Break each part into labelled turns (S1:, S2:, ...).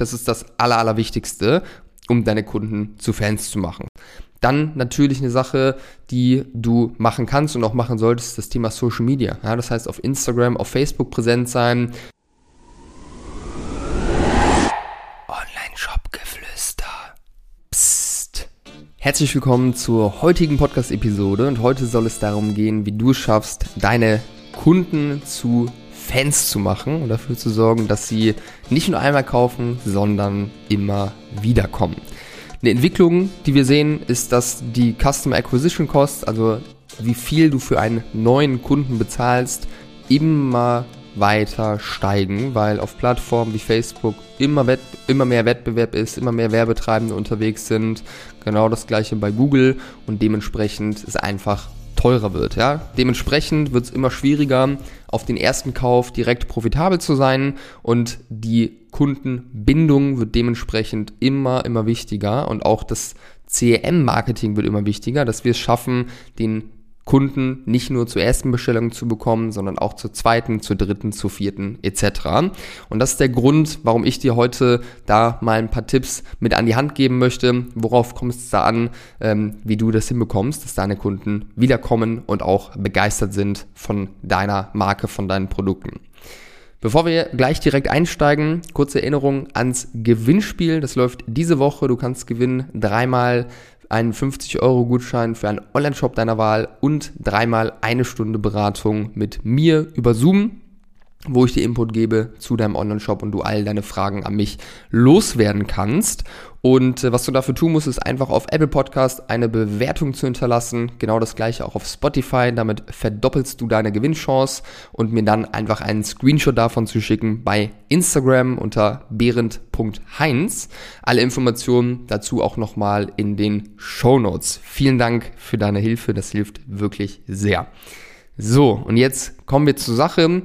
S1: Das ist das Aller, Allerwichtigste, um deine Kunden zu Fans zu machen. Dann natürlich eine Sache, die du machen kannst und auch machen solltest, das Thema Social Media. Ja, das heißt, auf Instagram, auf Facebook präsent sein. Online-Shop-Geflüster. Psst. Herzlich willkommen zur heutigen Podcast-Episode und heute soll es darum gehen, wie du es schaffst, deine Kunden zu Fans zu machen und dafür zu sorgen, dass sie nicht nur einmal kaufen, sondern immer wieder kommen. Eine Entwicklung, die wir sehen, ist, dass die Customer Acquisition Cost, also wie viel du für einen neuen Kunden bezahlst, immer weiter steigen, weil auf Plattformen wie Facebook immer, Wett immer mehr Wettbewerb ist, immer mehr Werbetreibende unterwegs sind. Genau das gleiche bei Google und dementsprechend ist einfach teurer wird. Ja? Dementsprechend wird es immer schwieriger, auf den ersten Kauf direkt profitabel zu sein und die Kundenbindung wird dementsprechend immer, immer wichtiger und auch das CRM-Marketing wird immer wichtiger, dass wir es schaffen, den Kunden nicht nur zur ersten Bestellung zu bekommen, sondern auch zur zweiten, zur dritten, zur vierten etc. Und das ist der Grund, warum ich dir heute da mal ein paar Tipps mit an die Hand geben möchte. Worauf kommt es da an, ähm, wie du das hinbekommst, dass deine Kunden wiederkommen und auch begeistert sind von deiner Marke, von deinen Produkten. Bevor wir gleich direkt einsteigen, kurze Erinnerung ans Gewinnspiel. Das läuft diese Woche. Du kannst gewinnen dreimal einen 50-Euro-Gutschein für einen Online-Shop deiner Wahl und dreimal eine Stunde Beratung mit mir über Zoom wo ich dir Input gebe zu deinem Online-Shop und du all deine Fragen an mich loswerden kannst. Und äh, was du dafür tun musst, ist einfach auf Apple Podcast eine Bewertung zu hinterlassen. Genau das gleiche auch auf Spotify. Damit verdoppelst du deine Gewinnchance und mir dann einfach einen Screenshot davon zu schicken bei Instagram unter behrend.heinz. Alle Informationen dazu auch nochmal in den Show Notes. Vielen Dank für deine Hilfe. Das hilft wirklich sehr. So, und jetzt kommen wir zur Sache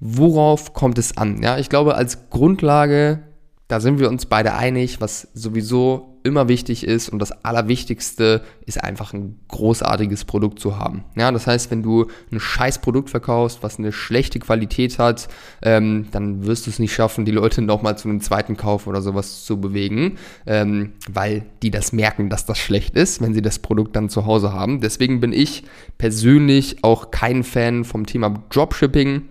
S1: worauf kommt es an? Ja, ich glaube, als Grundlage, da sind wir uns beide einig, was sowieso immer wichtig ist und das Allerwichtigste ist einfach ein großartiges Produkt zu haben. Ja, das heißt, wenn du ein scheiß Produkt verkaufst, was eine schlechte Qualität hat, ähm, dann wirst du es nicht schaffen, die Leute nochmal zu einem zweiten Kauf oder sowas zu bewegen, ähm, weil die das merken, dass das schlecht ist, wenn sie das Produkt dann zu Hause haben. Deswegen bin ich persönlich auch kein Fan vom Thema Dropshipping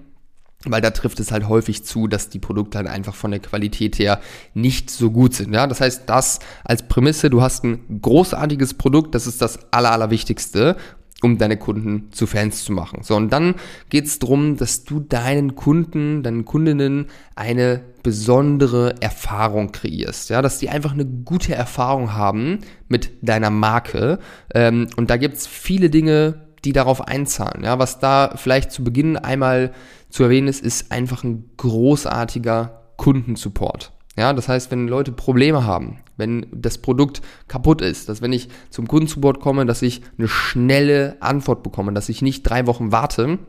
S1: weil da trifft es halt häufig zu, dass die Produkte halt einfach von der Qualität her nicht so gut sind. Ja, das heißt, das als Prämisse, du hast ein großartiges Produkt, das ist das Aller, Allerwichtigste, um deine Kunden zu Fans zu machen. So, und dann geht es darum, dass du deinen Kunden, deinen Kundinnen eine besondere Erfahrung kreierst. Ja, dass die einfach eine gute Erfahrung haben mit deiner Marke. Ähm, und da gibt's viele Dinge, die darauf einzahlen. Ja, was da vielleicht zu Beginn einmal zu erwähnen ist, ist einfach ein großartiger Kundensupport. Ja, das heißt, wenn Leute Probleme haben, wenn das Produkt kaputt ist, dass wenn ich zum Kundensupport komme, dass ich eine schnelle Antwort bekomme, dass ich nicht drei Wochen warte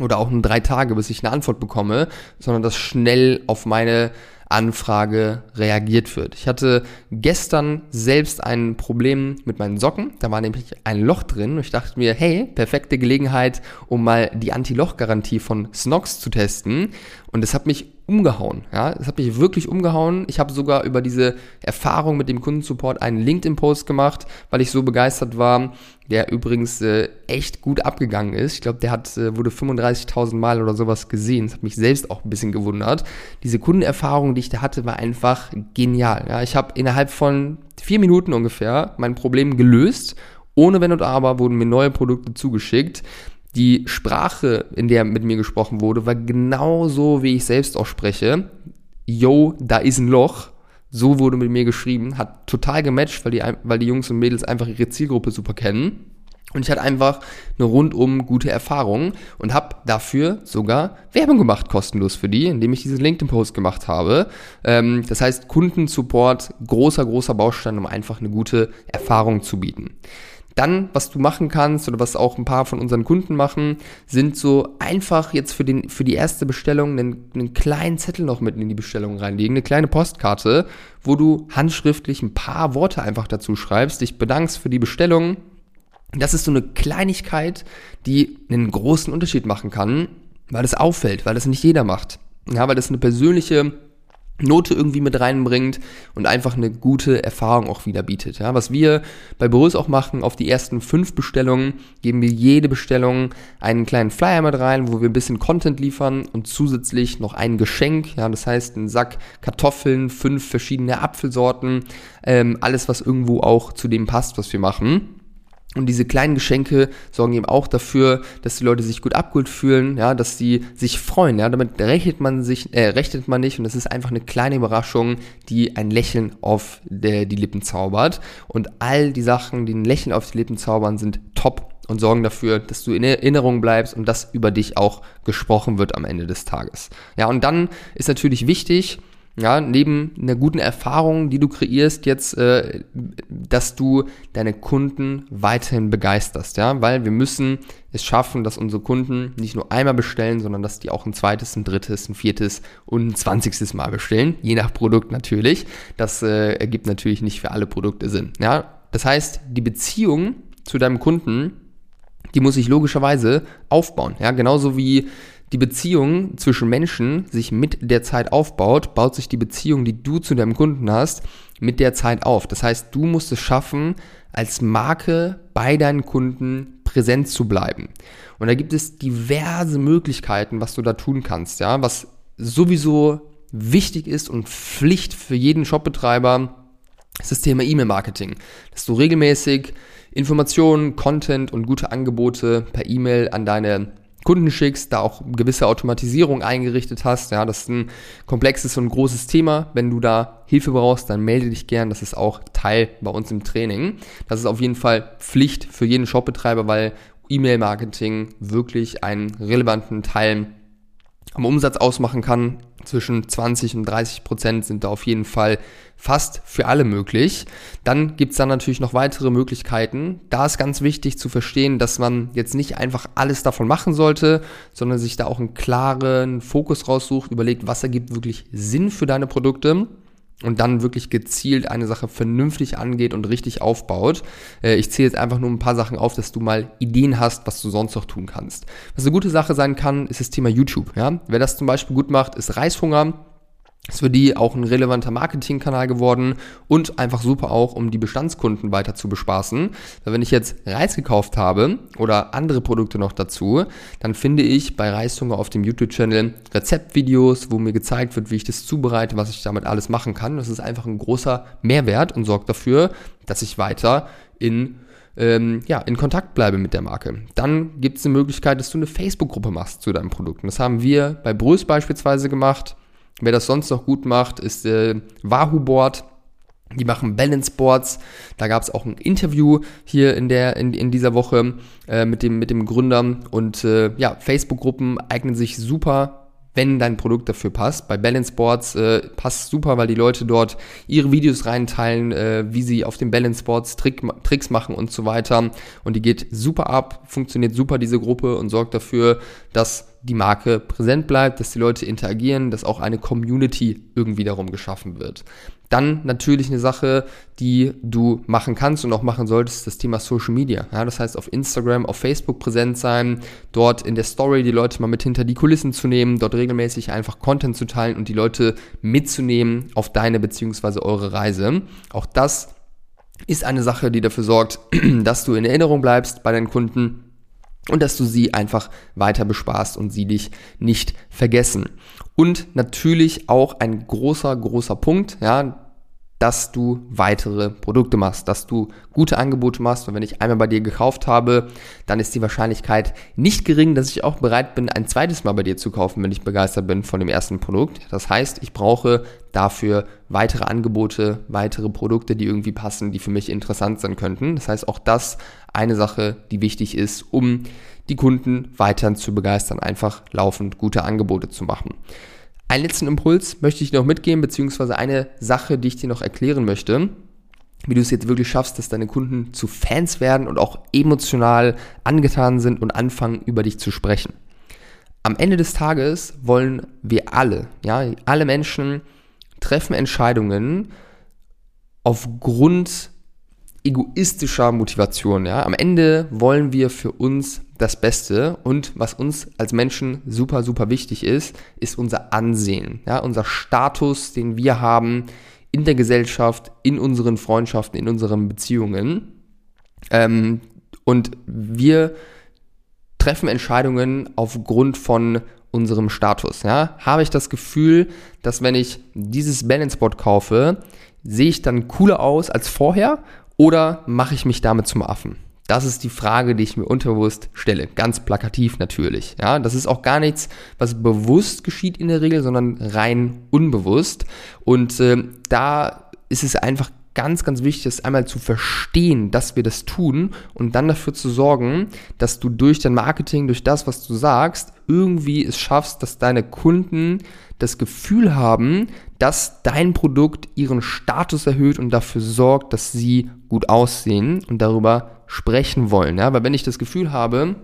S1: oder auch nur drei Tage, bis ich eine Antwort bekomme, sondern dass schnell auf meine Anfrage reagiert wird. Ich hatte gestern selbst ein Problem mit meinen Socken. Da war nämlich ein Loch drin und ich dachte mir, hey, perfekte Gelegenheit, um mal die Anti-Loch-Garantie von Snox zu testen. Und es hat mich umgehauen. Ja, es hat mich wirklich umgehauen. Ich habe sogar über diese Erfahrung mit dem Kundensupport einen LinkedIn-Post gemacht, weil ich so begeistert war, der übrigens äh, echt gut abgegangen ist. Ich glaube, der hat äh, wurde 35.000 Mal oder sowas gesehen. Das hat mich selbst auch ein bisschen gewundert. Diese Kundenerfahrung, die ich da hatte, war einfach genial. Ja, ich habe innerhalb von vier Minuten ungefähr mein Problem gelöst. Ohne Wenn und Aber wurden mir neue Produkte zugeschickt. Die Sprache, in der mit mir gesprochen wurde, war genauso, wie ich selbst auch spreche. Yo, da ist ein Loch. So wurde mit mir geschrieben. Hat total gematcht, weil die, weil die Jungs und Mädels einfach ihre Zielgruppe super kennen. Und ich hatte einfach eine rundum gute Erfahrung und habe dafür sogar Werbung gemacht, kostenlos für die, indem ich diesen LinkedIn-Post gemacht habe. Ähm, das heißt, Kundensupport, großer, großer Baustein, um einfach eine gute Erfahrung zu bieten. Dann, was du machen kannst oder was auch ein paar von unseren Kunden machen, sind so einfach jetzt für, den, für die erste Bestellung einen, einen kleinen Zettel noch mitten in die Bestellung reinlegen, eine kleine Postkarte, wo du handschriftlich ein paar Worte einfach dazu schreibst, dich bedankst für die Bestellung. Das ist so eine Kleinigkeit, die einen großen Unterschied machen kann, weil es auffällt, weil das nicht jeder macht. Ja, weil das eine persönliche Note irgendwie mit reinbringt und einfach eine gute Erfahrung auch wieder bietet. Ja, was wir bei Borus auch machen, auf die ersten fünf Bestellungen geben wir jede Bestellung einen kleinen Flyer mit rein, wo wir ein bisschen Content liefern und zusätzlich noch ein Geschenk. Ja, das heißt ein Sack Kartoffeln, fünf verschiedene Apfelsorten, ähm, alles was irgendwo auch zu dem passt, was wir machen. Und diese kleinen Geschenke sorgen eben auch dafür, dass die Leute sich gut abgeholt fühlen, ja, dass sie sich freuen, ja, damit rechnet man sich, äh, rechnet man nicht und das ist einfach eine kleine Überraschung, die ein Lächeln auf der, die Lippen zaubert. Und all die Sachen, die ein Lächeln auf die Lippen zaubern, sind top und sorgen dafür, dass du in Erinnerung bleibst und dass über dich auch gesprochen wird am Ende des Tages. Ja, und dann ist natürlich wichtig, ja, neben einer guten Erfahrung, die du kreierst, jetzt, äh, dass du deine Kunden weiterhin begeisterst, ja, weil wir müssen es schaffen, dass unsere Kunden nicht nur einmal bestellen, sondern dass die auch ein zweites, ein drittes, ein viertes und ein zwanzigstes Mal bestellen, je nach Produkt natürlich. Das äh, ergibt natürlich nicht für alle Produkte Sinn, ja. Das heißt, die Beziehung zu deinem Kunden, die muss sich logischerweise aufbauen, ja, genauso wie die Beziehung zwischen Menschen sich mit der Zeit aufbaut, baut sich die Beziehung, die du zu deinem Kunden hast, mit der Zeit auf. Das heißt, du musst es schaffen, als Marke bei deinen Kunden präsent zu bleiben. Und da gibt es diverse Möglichkeiten, was du da tun kannst, ja, was sowieso wichtig ist und Pflicht für jeden Shopbetreiber ist das Thema E-Mail-Marketing, dass du regelmäßig Informationen, Content und gute Angebote per E-Mail an deine Kunden schickst, da auch gewisse Automatisierung eingerichtet hast. Ja, das ist ein komplexes und großes Thema. Wenn du da Hilfe brauchst, dann melde dich gern. Das ist auch Teil bei uns im Training. Das ist auf jeden Fall Pflicht für jeden Shopbetreiber, weil E-Mail-Marketing wirklich einen relevanten Teil am Umsatz ausmachen kann. Zwischen 20 und 30 Prozent sind da auf jeden Fall fast für alle möglich. Dann gibt's dann natürlich noch weitere Möglichkeiten. Da ist ganz wichtig zu verstehen, dass man jetzt nicht einfach alles davon machen sollte, sondern sich da auch einen klaren Fokus raussucht, überlegt, was ergibt wirklich Sinn für deine Produkte und dann wirklich gezielt eine Sache vernünftig angeht und richtig aufbaut. Äh, ich zähle jetzt einfach nur ein paar Sachen auf, dass du mal Ideen hast, was du sonst noch tun kannst. Was eine gute Sache sein kann, ist das Thema YouTube. Ja? Wer das zum Beispiel gut macht, ist Reishunger. Ist für die auch ein relevanter Marketingkanal geworden und einfach super auch, um die Bestandskunden weiter zu bespaßen. Weil wenn ich jetzt Reis gekauft habe oder andere Produkte noch dazu, dann finde ich bei Reishunger auf dem YouTube-Channel Rezeptvideos, wo mir gezeigt wird, wie ich das zubereite, was ich damit alles machen kann. Das ist einfach ein großer Mehrwert und sorgt dafür, dass ich weiter in ähm, ja, in Kontakt bleibe mit der Marke. Dann gibt es eine Möglichkeit, dass du eine Facebook-Gruppe machst zu deinem Produkt. Und das haben wir bei Brüß beispielsweise gemacht. Wer das sonst noch gut macht, ist äh, Wahoo Board. Die machen Balance Boards. Da gab es auch ein Interview hier in der in, in dieser Woche äh, mit dem mit dem Gründer und äh, ja Facebook-Gruppen eignen sich super wenn dein Produkt dafür passt. Bei Balance Boards äh, passt super, weil die Leute dort ihre Videos reinteilen, äh, wie sie auf den Balance Boards Trick, Tricks machen und so weiter. Und die geht super ab, funktioniert super diese Gruppe und sorgt dafür, dass die Marke präsent bleibt, dass die Leute interagieren, dass auch eine Community irgendwie darum geschaffen wird. Dann natürlich eine Sache, die du machen kannst und auch machen solltest, das Thema Social Media. Ja, das heißt, auf Instagram, auf Facebook präsent sein, dort in der Story die Leute mal mit hinter die Kulissen zu nehmen, dort regelmäßig einfach Content zu teilen und die Leute mitzunehmen auf deine bzw. eure Reise. Auch das ist eine Sache, die dafür sorgt, dass du in Erinnerung bleibst bei deinen Kunden und dass du sie einfach weiter bespaßt und sie dich nicht vergessen. Und natürlich auch ein großer, großer Punkt, ja, dass du weitere Produkte machst, dass du gute Angebote machst. Und wenn ich einmal bei dir gekauft habe, dann ist die Wahrscheinlichkeit nicht gering, dass ich auch bereit bin, ein zweites Mal bei dir zu kaufen, wenn ich begeistert bin von dem ersten Produkt. Das heißt, ich brauche dafür weitere Angebote, weitere Produkte, die irgendwie passen, die für mich interessant sein könnten. Das heißt, auch das eine Sache, die wichtig ist, um die Kunden weiterhin zu begeistern, einfach laufend gute Angebote zu machen. Einen letzten Impuls möchte ich noch mitgeben, beziehungsweise eine Sache, die ich dir noch erklären möchte, wie du es jetzt wirklich schaffst, dass deine Kunden zu Fans werden und auch emotional angetan sind und anfangen, über dich zu sprechen. Am Ende des Tages wollen wir alle, ja, alle Menschen treffen Entscheidungen aufgrund egoistischer Motivation. Ja? Am Ende wollen wir für uns das Beste und was uns als Menschen super, super wichtig ist, ist unser Ansehen, ja? unser Status, den wir haben in der Gesellschaft, in unseren Freundschaften, in unseren Beziehungen. Ähm, und wir treffen Entscheidungen aufgrund von unserem Status. Ja? Habe ich das Gefühl, dass wenn ich dieses Balance Board kaufe, sehe ich dann cooler aus als vorher oder mache ich mich damit zum Affen? Das ist die Frage, die ich mir unterbewusst stelle. Ganz plakativ natürlich. Ja, das ist auch gar nichts, was bewusst geschieht in der Regel, sondern rein unbewusst. Und äh, da ist es einfach ganz, ganz wichtig ist, einmal zu verstehen, dass wir das tun und dann dafür zu sorgen, dass du durch dein Marketing, durch das, was du sagst, irgendwie es schaffst, dass deine Kunden das Gefühl haben, dass dein Produkt ihren Status erhöht und dafür sorgt, dass sie gut aussehen und darüber sprechen wollen. Ja? Weil wenn ich das Gefühl habe,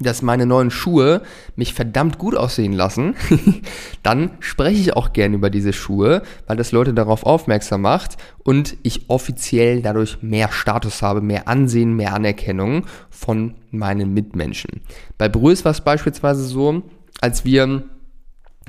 S1: dass meine neuen Schuhe mich verdammt gut aussehen lassen, dann spreche ich auch gern über diese Schuhe, weil das Leute darauf aufmerksam macht und ich offiziell dadurch mehr Status habe, mehr Ansehen, mehr Anerkennung von meinen Mitmenschen. Bei Brüß war es beispielsweise so, als wir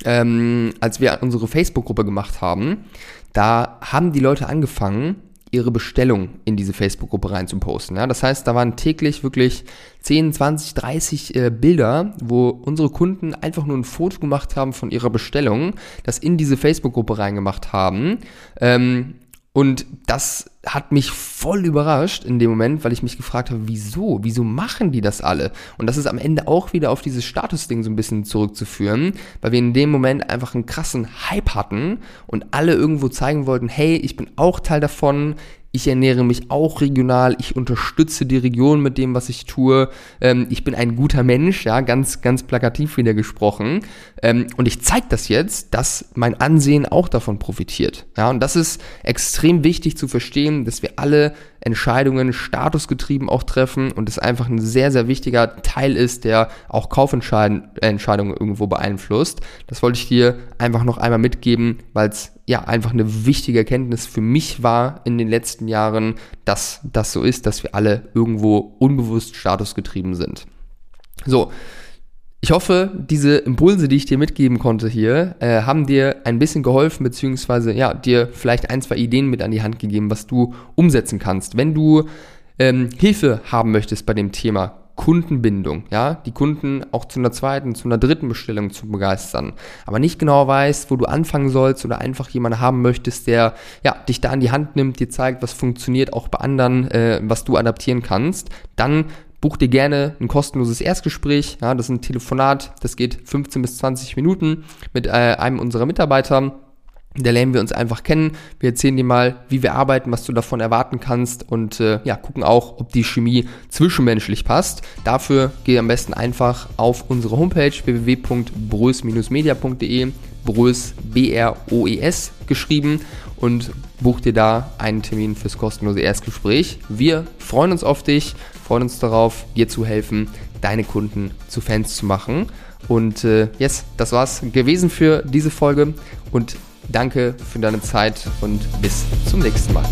S1: ähm, als wir unsere Facebook-Gruppe gemacht haben, da haben die Leute angefangen, ihre Bestellung in diese Facebook-Gruppe rein zu posten. Ja, das heißt, da waren täglich wirklich 10, 20, 30 äh, Bilder, wo unsere Kunden einfach nur ein Foto gemacht haben von ihrer Bestellung, das in diese Facebook-Gruppe reingemacht haben. Ähm, und das hat mich voll überrascht in dem Moment, weil ich mich gefragt habe, wieso? Wieso machen die das alle? Und das ist am Ende auch wieder auf dieses Statusding so ein bisschen zurückzuführen, weil wir in dem Moment einfach einen krassen Hype hatten und alle irgendwo zeigen wollten, hey, ich bin auch Teil davon, ich ernähre mich auch regional, ich unterstütze die Region mit dem, was ich tue, ähm, ich bin ein guter Mensch, ja, ganz, ganz plakativ wieder gesprochen. Ähm, und ich zeige das jetzt, dass mein Ansehen auch davon profitiert. Ja, und das ist extrem wichtig zu verstehen, dass wir alle Entscheidungen statusgetrieben auch treffen und es einfach ein sehr, sehr wichtiger Teil ist, der auch Kaufentscheidungen irgendwo beeinflusst. Das wollte ich dir einfach noch einmal mitgeben, weil es ja einfach eine wichtige Erkenntnis für mich war in den letzten Jahren, dass das so ist, dass wir alle irgendwo unbewusst statusgetrieben sind. So, ich hoffe, diese Impulse, die ich dir mitgeben konnte hier, äh, haben dir ein bisschen geholfen, beziehungsweise ja, dir vielleicht ein, zwei Ideen mit an die Hand gegeben, was du umsetzen kannst. Wenn du ähm, Hilfe haben möchtest bei dem Thema Kundenbindung, ja, die Kunden auch zu einer zweiten, zu einer dritten Bestellung zu begeistern, aber nicht genau weißt, wo du anfangen sollst oder einfach jemanden haben möchtest, der ja dich da an die Hand nimmt, dir zeigt, was funktioniert auch bei anderen, äh, was du adaptieren kannst, dann buch dir gerne ein kostenloses Erstgespräch. Ja, das ist ein Telefonat, das geht 15 bis 20 Minuten mit äh, einem unserer Mitarbeiter. Da lernen wir uns einfach kennen. Wir erzählen dir mal, wie wir arbeiten, was du davon erwarten kannst und äh, ja, gucken auch, ob die Chemie zwischenmenschlich passt. Dafür geh am besten einfach auf unsere Homepage www.broes-media.de, Broes B-R-O-E-S geschrieben und buch dir da einen Termin fürs kostenlose Erstgespräch. Wir freuen uns auf dich freuen uns darauf, dir zu helfen, deine Kunden zu Fans zu machen. Und äh, yes, das war's gewesen für diese Folge und danke für deine Zeit und bis zum nächsten Mal.